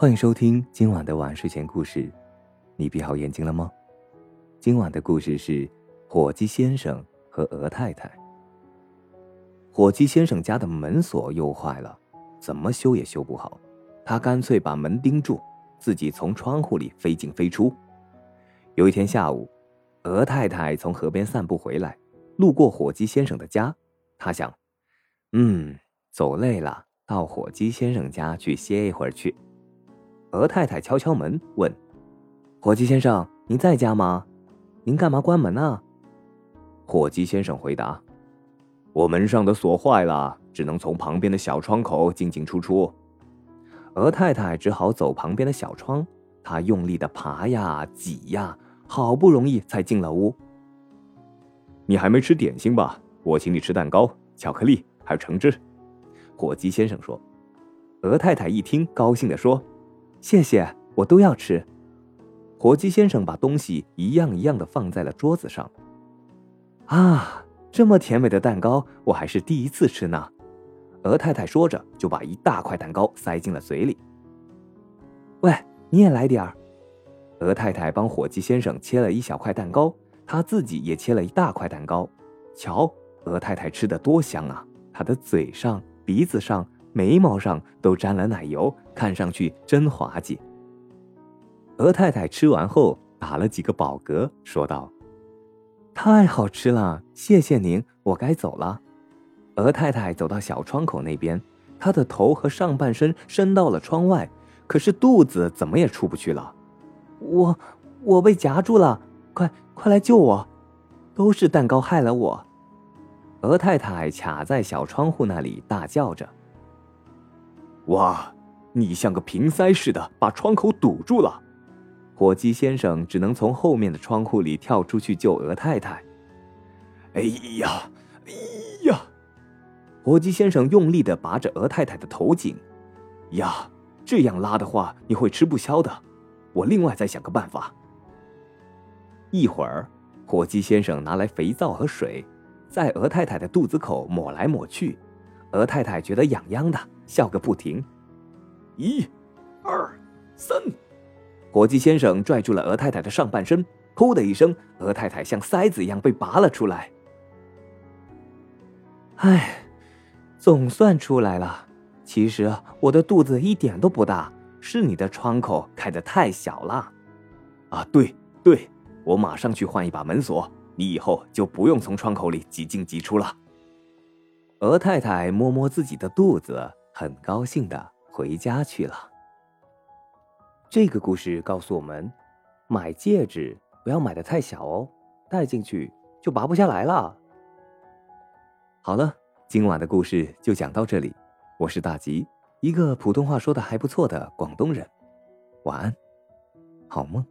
欢迎收听今晚的晚睡前故事，你闭好眼睛了吗？今晚的故事是火鸡先生和鹅太太。火鸡先生家的门锁又坏了，怎么修也修不好，他干脆把门钉住，自己从窗户里飞进飞出。有一天下午，鹅太太从河边散步回来，路过火鸡先生的家，她想：“嗯，走累了，到火鸡先生家去歇一会儿去。”鹅太太敲敲门，问：“火鸡先生，您在家吗？您干嘛关门呢？”火鸡先生回答：“我门上的锁坏了，只能从旁边的小窗口进进出出。”鹅太太只好走旁边的小窗，她用力的爬呀挤呀，好不容易才进了屋。你还没吃点心吧？我请你吃蛋糕、巧克力还有橙汁。”火鸡先生说。鹅太太一听，高兴的说。谢谢，我都要吃。火鸡先生把东西一样一样的放在了桌子上。啊，这么甜美的蛋糕，我还是第一次吃呢。鹅太太说着，就把一大块蛋糕塞进了嘴里。喂，你也来点儿。鹅太太帮火鸡先生切了一小块蛋糕，她自己也切了一大块蛋糕。瞧，鹅太太吃的多香啊！她的嘴上、鼻子上。眉毛上都沾了奶油，看上去真滑稽。鹅太太吃完后打了几个饱嗝，说道：“太好吃了，谢谢您，我该走了。”鹅太太走到小窗口那边，她的头和上半身伸到了窗外，可是肚子怎么也出不去了。我，我被夹住了，快快来救我！都是蛋糕害了我。鹅太太卡在小窗户那里大叫着。哇！你像个瓶塞似的把窗口堵住了，火鸡先生只能从后面的窗户里跳出去救鹅太太。哎呀，哎呀！火鸡先生用力的拔着鹅太太的头颈。呀，这样拉的话你会吃不消的。我另外再想个办法。一会儿，火鸡先生拿来肥皂和水，在鹅太太的肚子口抹来抹去。鹅太太觉得痒痒的，笑个不停。一、二、三，火鸡先生拽住了鹅太太的上半身，噗的一声，鹅太太像塞子一样被拔了出来。唉，总算出来了。其实我的肚子一点都不大，是你的窗口开的太小了。啊，对对，我马上去换一把门锁，你以后就不用从窗口里挤进挤出了。鹅太太摸摸自己的肚子，很高兴的回家去了。这个故事告诉我们，买戒指不要买的太小哦，戴进去就拔不下来了。好了，今晚的故事就讲到这里。我是大吉，一个普通话说的还不错的广东人。晚安，好梦。